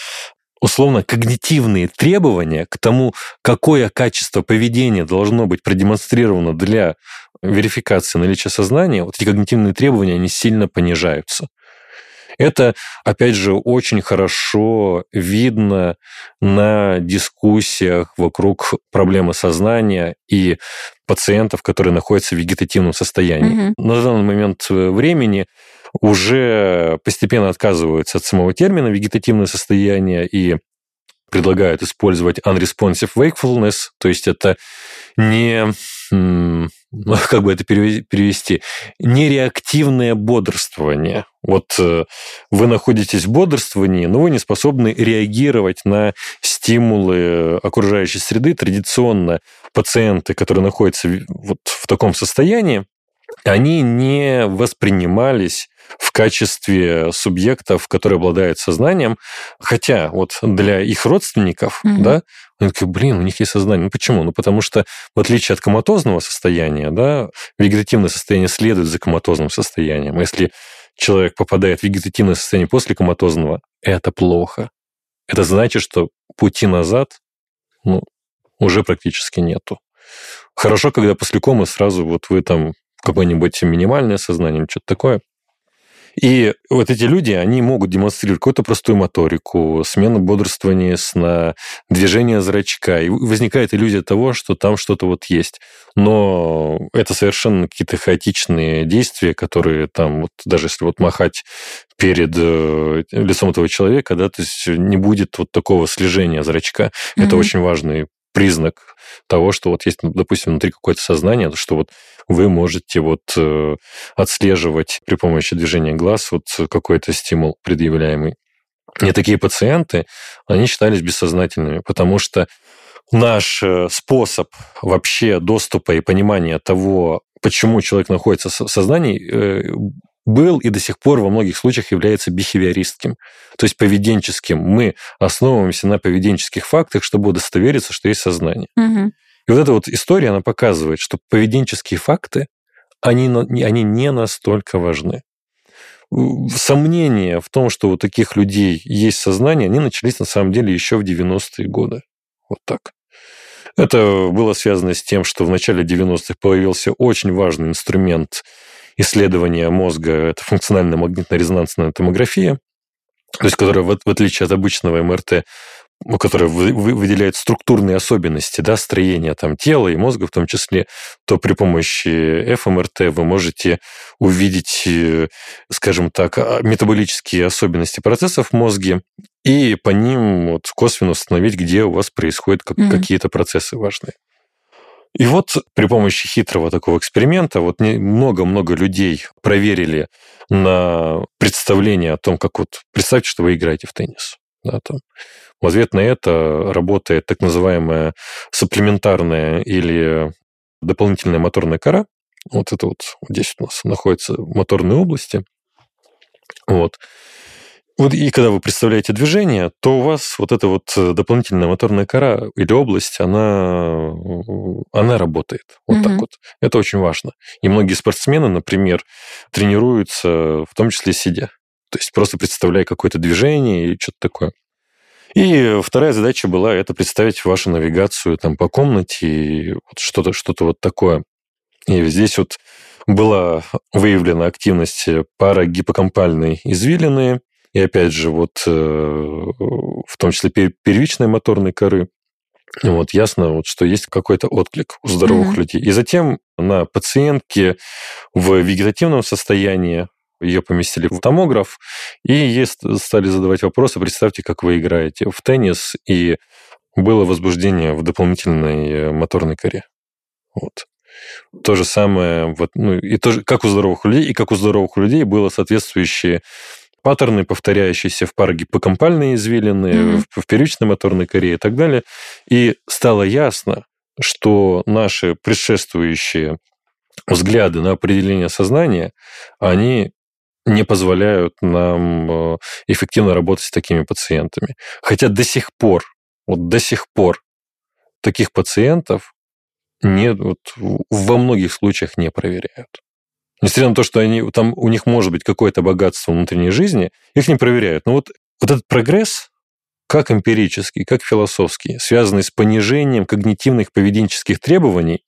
условно когнитивные требования к тому, какое качество поведения должно быть продемонстрировано для верификации наличия сознания, вот эти когнитивные требования, они сильно понижаются. Это, опять же, очень хорошо видно на дискуссиях вокруг проблемы сознания и пациентов, которые находятся в вегетативном состоянии. Мгм. На данный момент времени уже постепенно отказываются от самого термина вегетативное состояние и предлагают использовать unresponsive wakefulness, то есть это не, ну, как бы это переве- перевести, нереактивное бодрствование. Вот э, вы находитесь в бодрствовании, но вы не способны реагировать на стимулы окружающей среды. Традиционно пациенты, которые находятся вот в таком состоянии, они не воспринимались в качестве субъектов, которые обладают сознанием, хотя вот для их родственников, Мгм. да, они такие, блин, у них есть сознание. Ну почему? Ну потому что в отличие от коматозного состояния, да, вегетативное состояние следует за коматозным состоянием. Если человек попадает в вегетативное состояние после коматозного, это плохо. Это значит, что пути назад ну, уже практически нету. Хорошо, когда после комы сразу вот вы там какое-нибудь минимальное сознание, что-то такое. И вот эти люди, они могут демонстрировать какую-то простую моторику, смену бодрствования сна, движение зрачка. И возникает иллюзия того, что там что-то вот есть. Но это совершенно какие-то хаотичные действия, которые там, вот, даже если вот махать перед э, лицом этого человека, да, то есть не будет вот такого слежения зрачка. Это Мгм. очень важный признак того, что вот есть, допустим, внутри какое-то сознание, что вот вы можете вот э, отслеживать при помощи движения глаз вот какой-то стимул предъявляемый. И такие пациенты, они считались бессознательными, потому что наш э, способ вообще доступа и понимания того, почему человек находится в сознании, э, был и до сих пор во многих случаях является бихевиористским, то есть поведенческим. Мы основываемся на поведенческих фактах, чтобы удостовериться, что есть сознание. Мгм. И вот эта вот история, она показывает, что поведенческие факты, они, они не настолько важны. Сомнения в том, что у таких людей есть сознание, они начались на самом деле еще в 90-е годы. Вот так. Это было связано с тем, что в начале 90-х появился очень важный инструмент исследования мозга, это функциональная магнитно-резонансная томография, то есть которая, в в отличие от обычного МРТ, ну, которая вы- вы- выделяет структурные особенности да, строения там, тела и мозга в том числе, то при помощи ФМРТ вы можете увидеть, э, скажем так, а, метаболические особенности процессов в мозге и по ним вот косвенно установить, где у вас происходят как- Мгм. какие-то процессы важные. И вот при помощи хитрого такого эксперимента вот много-много людей проверили на представление о том, как вот... Представьте, что вы играете в теннис. Да, там. В ответ на это работает так называемая сапплементарная или дополнительная моторная кора. Вот это вот здесь у нас находятся моторные области. Вот. Вот и когда вы представляете движение, то у вас вот эта вот э, дополнительная моторная кора или область, она, э, она работает. Вот так Мгм. вот. Это очень важно. И многие спортсмены, например, тренируются в том числе сидя. То есть просто представляя какое-то движение или что-то такое. И вторая задача была это представить вашу навигацию там по комнате и вот что-то что вот такое. И здесь вот была выявлена активность парагиппокампальной извилины, и опять же вот э, в том числе пер- первичной моторной коры. Вот ясно, вот, что есть какой-то отклик у здоровых Мгм. людей. И затем на пациентке в вегетативном состоянии ее поместили в томограф, и ей ст- стали задавать вопросы. Представьте, как вы играете в теннис, и было возбуждение в дополнительной э, моторной коре. Вот. То же самое, вот, ну, и тоже, как у здоровых людей, и как у здоровых людей было соответствующие паттерны, повторяющиеся в парагиппокампальной извилины, Мгм. в, в первичной моторной коре и так далее. И стало ясно, что наши предшествующие взгляды на определение сознания, они не позволяют нам э, эффективно работать с такими пациентами. Хотя до сих пор, вот до сих пор таких пациентов нет, вот, во многих случаях не проверяют. Несмотря на то, что они, там у них может быть какое-то богатство внутренней жизни, их не проверяют. Но вот, вот этот прогресс, как эмпирический, как философский, связанный с понижением когнитивных поведенческих требований,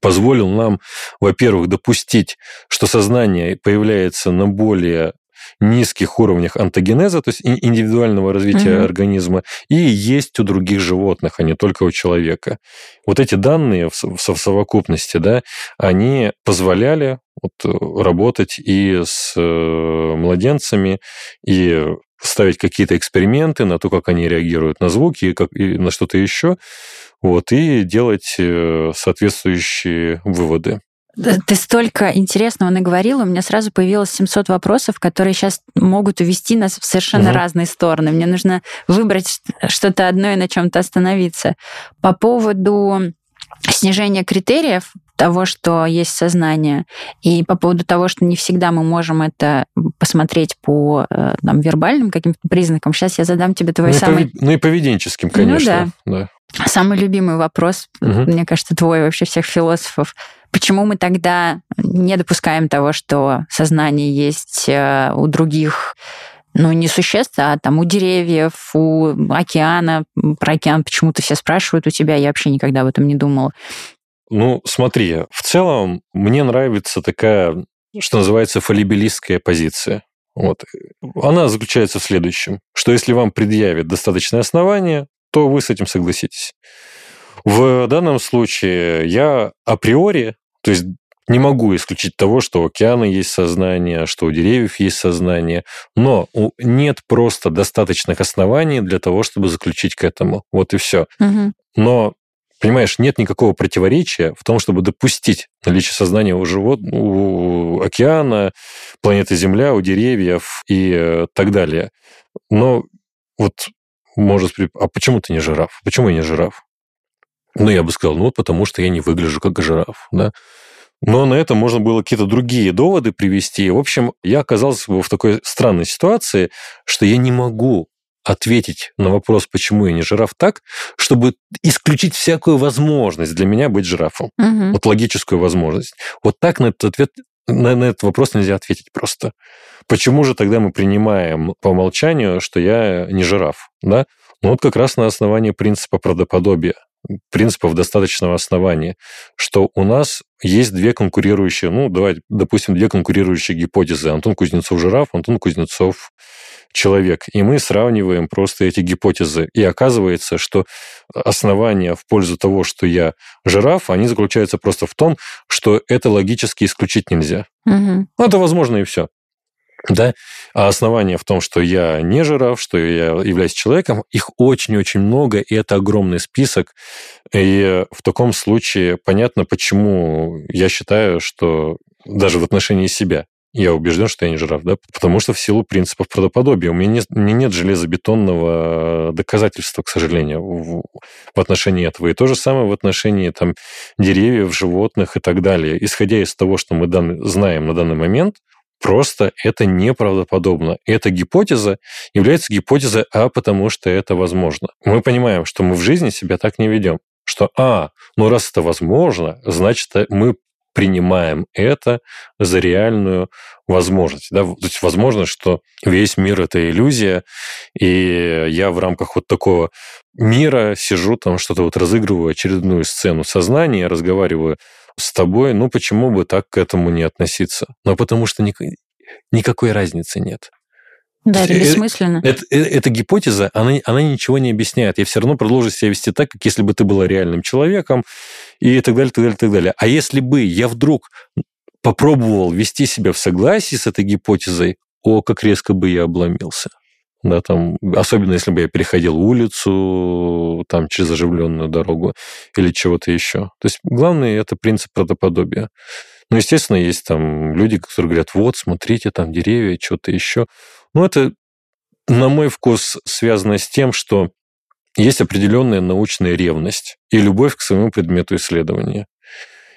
позволил нам, во-первых, допустить, что сознание появляется на более низких уровнях антогенеза, то есть индивидуального развития угу. организма, и есть у других животных, а не только у человека. Вот эти данные в совокупности, да, они позволяли вот э, работать и с э, младенцами, и ставить какие-то эксперименты на то, как они реагируют на звуки и, как, и на что-то еще, вот, и делать э, соответствующие выводы. Ты столько интересного наговорила, у меня сразу появилось 700 вопросов, которые сейчас могут увести нас в совершенно угу. разные стороны. Мне нужно выбрать что-то одно и на чем-то остановиться. По поводу снижения критериев того, что есть сознание, и по поводу того, что не всегда мы можем это посмотреть по э, там, вербальным каким-то признакам. Сейчас я задам тебе твой ну, самый... И ну и поведенческим, конечно. Ну, да. да. Самый любимый вопрос, угу. мне кажется, твой вообще всех философов. Почему мы тогда не допускаем того, что сознание есть э, у других ну, не существ, а там у деревьев, у океана. Про океан почему-то все спрашивают у тебя, я вообще никогда об этом не думала. Ну, смотри, в целом мне нравится такая, что называется, фалибелистская позиция. Вот. Она заключается в следующем, что если вам предъявят достаточное основание, то вы с этим согласитесь. В данном случае я априори, то есть не могу исключить того, что у океана есть сознание, что у деревьев есть сознание, но нет просто достаточных оснований для того, чтобы заключить к этому. Вот и все. Угу. Но Понимаешь, нет никакого противоречия в том, чтобы допустить наличие сознания у животных, у океана, планеты Земля, у деревьев и э, так далее. Но вот может... А почему ты не жираф? Почему я не жираф? Ну, я бы сказал, ну вот потому что я не выгляжу как жираф, да. Но на это можно было какие-то другие доводы привести. В общем, я оказался в такой странной ситуации, что я не могу ответить на вопрос, почему я не жираф, так, чтобы исключить всякую возможность для меня быть жирафом. Угу. Вот логическую возможность. Вот так на этот ответ на, на этот вопрос нельзя ответить просто. Почему же тогда мы принимаем по умолчанию, что я не жираф? Да? Ну вот как раз на основании принципа правдоподобия принципов достаточного основания, что у нас есть две конкурирующие, ну, давай, допустим, две конкурирующие гипотезы. Антон Кузнецов жираф, Антон Кузнецов человек. И мы сравниваем просто эти гипотезы. И оказывается, что основания в пользу того, что я жираф, они заключаются просто в том, что это логически исключить нельзя. Угу. Ну, это возможно и все. Да? А основания в том, что я не жираф, что я являюсь человеком, их очень-очень много, и это огромный список. И в таком случае понятно, почему я считаю, что даже в отношении себя я убежден, что я не жираф, да, потому что в силу принципов правдоподобия у меня у меня нет железобетонного доказательства, к сожалению, в, в отношении этого. И то же самое в отношении там, деревьев, животных и так далее. Исходя из того, что мы дан, знаем на данный момент, просто это неправдоподобно. Эта гипотеза является гипотезой А, потому что это возможно. Мы понимаем, что мы в жизни себя так не ведем что, а, ну раз это возможно, значит, мы принимаем это за реальную возможность. Да? То есть возможно, что весь мир – это иллюзия, и я в рамках вот такого мира сижу там, что-то вот разыгрываю очередную сцену сознания, разговариваю с тобой, ну почему бы так к этому не относиться? Ну потому что ник- никакой разницы нет. Да, это бессмысленно. Это, это, эта гипотеза, она, она ничего не объясняет. Я все равно продолжу себя вести так, как если бы ты была реальным человеком, и так далее, так далее, так далее. А если бы я вдруг попробовал вести себя в согласии с этой гипотезой, о, как резко бы я обломился. Да, там, особенно если бы я переходил улицу там, через оживленную дорогу или чего-то еще. То есть главное это принцип правдоподобия. Ну, естественно, есть там люди, которые говорят, вот, смотрите, там деревья, что-то еще. Ну, это, на мой вкус, связано с тем, что есть определенная научная ревность и любовь к своему предмету исследования.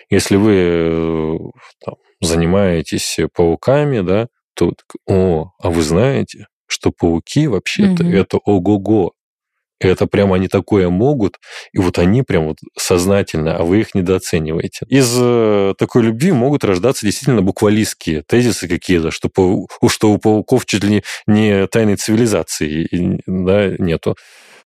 Если вы э, там, занимаетесь пауками, да, то, о, а вы знаете, что пауки вообще-то угу. это ого-го. Это прямо они такое могут, и вот они прям вот сознательно, а вы их недооцениваете. Из э, такой любви могут рождаться действительно буквалистские тезисы какие-то, что, что у пауков чуть ли не тайной цивилизации да, нету.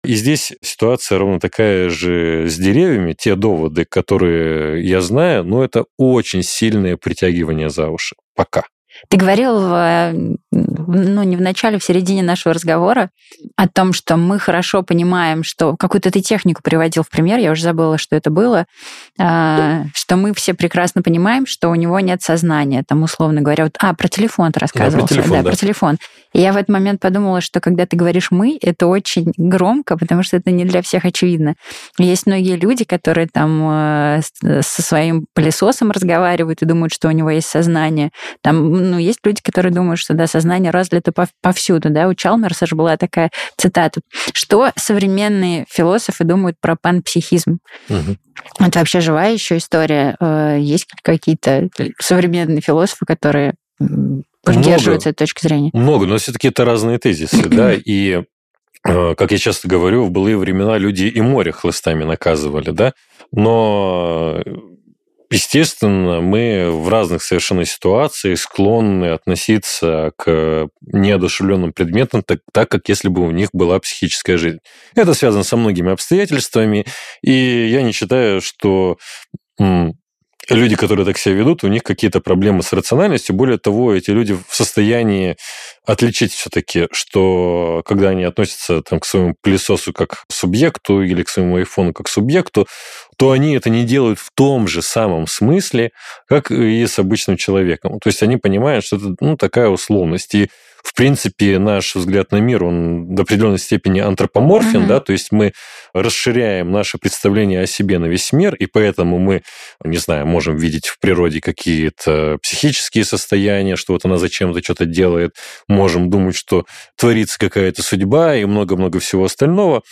И здесь ситуация ровно такая же с деревьями. Те доводы, которые я знаю, но это очень сильное притягивание за уши. Пока. Ты говорил, ну, не в начале, в середине нашего разговора о том, что мы хорошо понимаем, что какую-то ты технику приводил в пример, я уже забыла, что это было, а, что мы все прекрасно понимаем, что у него нет сознания, там, условно говоря, вот, а, про телефон ты рассказывал. Да, про телефон, да, да. про телефон. И я в этот момент подумала, что когда ты говоришь «мы», это очень громко, потому что это не для всех очевидно. Есть многие люди, которые там э, со своим пылесосом разговаривают и думают, что у него есть сознание. Там, ну, есть люди, которые думают, что, да, сознание разлито повсюду, да. У Чалмерса же была такая цитата. Что современные философы думают про панпсихизм? Угу. Это вообще живая еще история. Э, есть какие-то современные философы, которые придерживаются этой точки зрения? Много, но все-таки это разные тезисы, да, и э, как я часто говорю, в былые времена люди и море хлыстами наказывали, да, но Естественно, мы в разных совершенно ситуациях склонны относиться к неодушевленным предметам так, так, как если бы у них была психическая жизнь. Это связано со многими обстоятельствами, и я не считаю, что люди, которые так себя ведут, у них какие-то проблемы с рациональностью. Более того, эти люди в состоянии отличить все-таки, что когда они относятся там, к своему пылесосу как субъекту или к своему айфону как субъекту, то они это не делают в том же самом смысле, как и с обычным человеком. То есть они понимают, что это ну, такая условность. И в принципе, наш взгляд на мир, он до определенной степени антропоморфен, mm-hmm. да, то есть мы расширяем наше представление о себе на весь мир, и поэтому мы, не знаю, можем видеть в природе какие-то психические состояния, что вот она зачем-то что-то делает, можем думать, что творится какая-то судьба и много-много всего остального.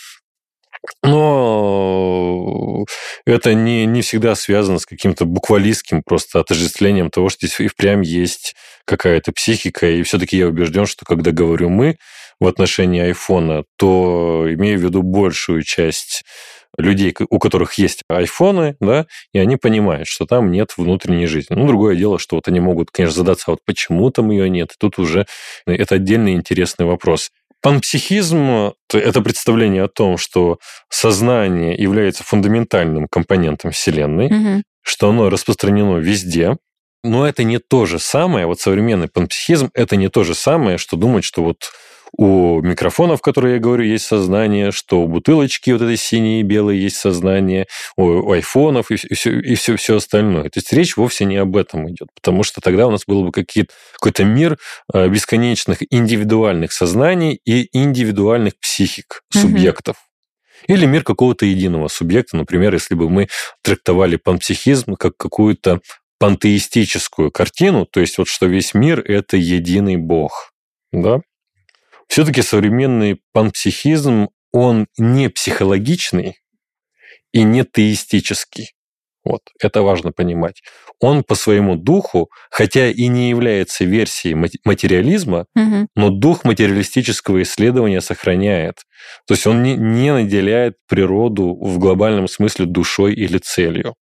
Но это не, не всегда связано с каким-то буквалистским просто отождествлением того, что здесь и впрямь есть какая-то психика. И все-таки я убежден, что когда говорю «мы» в отношении айфона, то имею в виду большую часть людей, у которых есть айфоны, да, и они понимают, что там нет внутренней жизни. Ну, другое дело, что вот они могут, конечно, задаться, а вот почему там ее нет. Тут уже это отдельный интересный вопрос. Панпсихизм – это представление о том, что сознание является фундаментальным компонентом Вселенной, угу. что оно распространено везде, но это не то же самое, вот современный панпсихизм – это не то же самое, что думать, что вот у микрофонов, которые я говорю, есть сознание, что у бутылочки вот этой синей и белой есть сознание, у, у айфонов и все, и все, все остальное. То есть речь вовсе не об этом идет, потому что тогда у нас был бы какой-то мир э, бесконечных индивидуальных сознаний и индивидуальных психик субъектов. Угу. Или мир какого-то единого субъекта, например, если бы мы трактовали панпсихизм как какую-то пантеистическую картину, то есть вот что весь мир – это единый бог. Да? Все-таки современный панпсихизм, он не психологичный и не теистический. Вот, это важно понимать. Он по своему духу, хотя и не является версией материализма, угу. но дух материалистического исследования сохраняет. То есть он не, не наделяет природу в глобальном смысле душой или целью.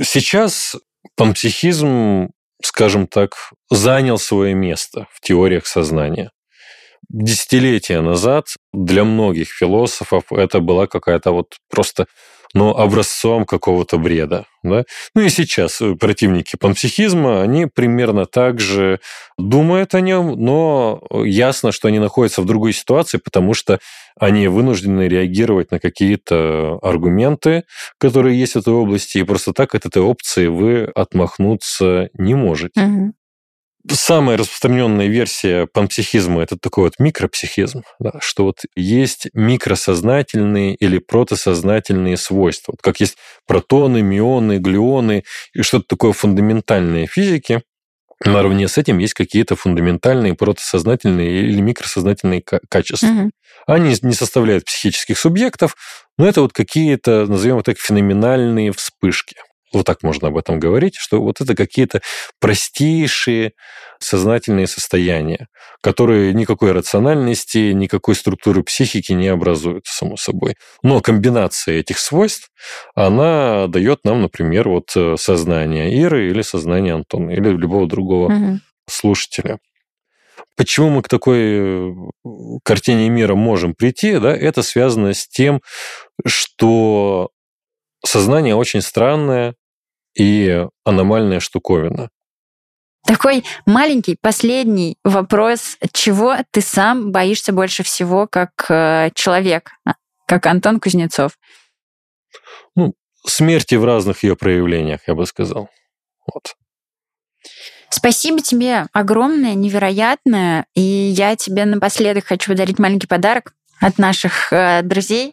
Сейчас панпсихизм, скажем так, занял свое место в теориях сознания десятилетия назад для многих философов это была какая-то вот просто ну, образцом какого-то бреда. Да? Ну и сейчас противники панпсихизма, они примерно так же думают о нем, но ясно, что они находятся в другой ситуации, потому что они вынуждены реагировать на какие-то аргументы, которые есть в этой области, и просто так от этой опции вы отмахнуться не можете. Угу. Самая распространенная версия панпсихизма – это такой вот микропсихизм, да, что вот есть микросознательные или протосознательные свойства. Вот как есть протоны, мионы, глюоны и что-то такое фундаментальное физики, наравне с этим есть какие-то фундаментальные протосознательные или микросознательные качества. Угу. Они не составляют психических субъектов, но это вот какие-то, назовем так, феноменальные вспышки вот так можно об этом говорить, что вот это какие-то простейшие сознательные состояния, которые никакой рациональности, никакой структуры психики не образуют, само собой. Но комбинация этих свойств, она дает нам, например, вот э, сознание Иры или сознание Антона, или любого другого угу. слушателя. Почему мы к такой э, картине мира можем прийти, да, это связано с тем, что сознание очень странное и аномальная штуковина. Такой маленький, последний вопрос. Чего ты сам боишься больше всего как э, человек, а, как Антон Кузнецов? Ну, смерти в разных ее проявлениях, я бы сказал. Вот. Спасибо тебе огромное, невероятное. И я тебе напоследок хочу подарить маленький подарок от наших э, друзей.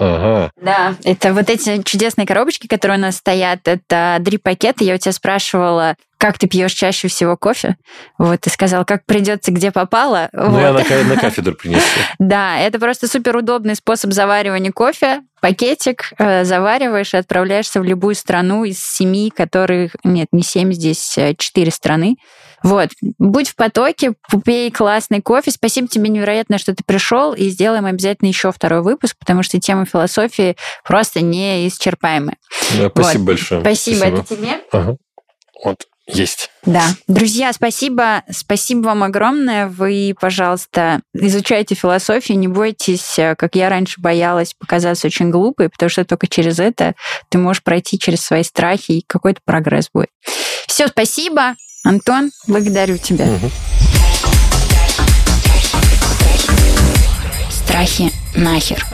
Ага. Да, это вот эти чудесные коробочки, которые у нас стоят, это дрип-пакеты. Я у тебя спрашивала, как ты пьешь чаще всего кофе. Вот, ты сказал, как придется, где попало. Ну, вот. я на, на кафедру принесу. Да, это просто супер удобный способ заваривания кофе. Пакетик э, завариваешь и отправляешься в любую страну из семи, которых... Нет, не семь, здесь э, четыре страны. Вот. Будь в потоке, пей классный кофе. Спасибо тебе невероятно, что ты пришел, и сделаем обязательно еще второй выпуск, потому что тема философии просто неисчерпаемая. Да, спасибо Вот. большое. Спасибо, это тебе. Ага. Вот, есть. Да. Друзья, спасибо. Спасибо вам огромное. Вы, пожалуйста, изучайте философию, не бойтесь, э, как я раньше боялась, показаться очень глупой, потому что только через это ты можешь пройти через свои страхи, и какой-то прогресс будет. Все, спасибо. Антон, благодарю тебя. Мгм. Страхи нахер.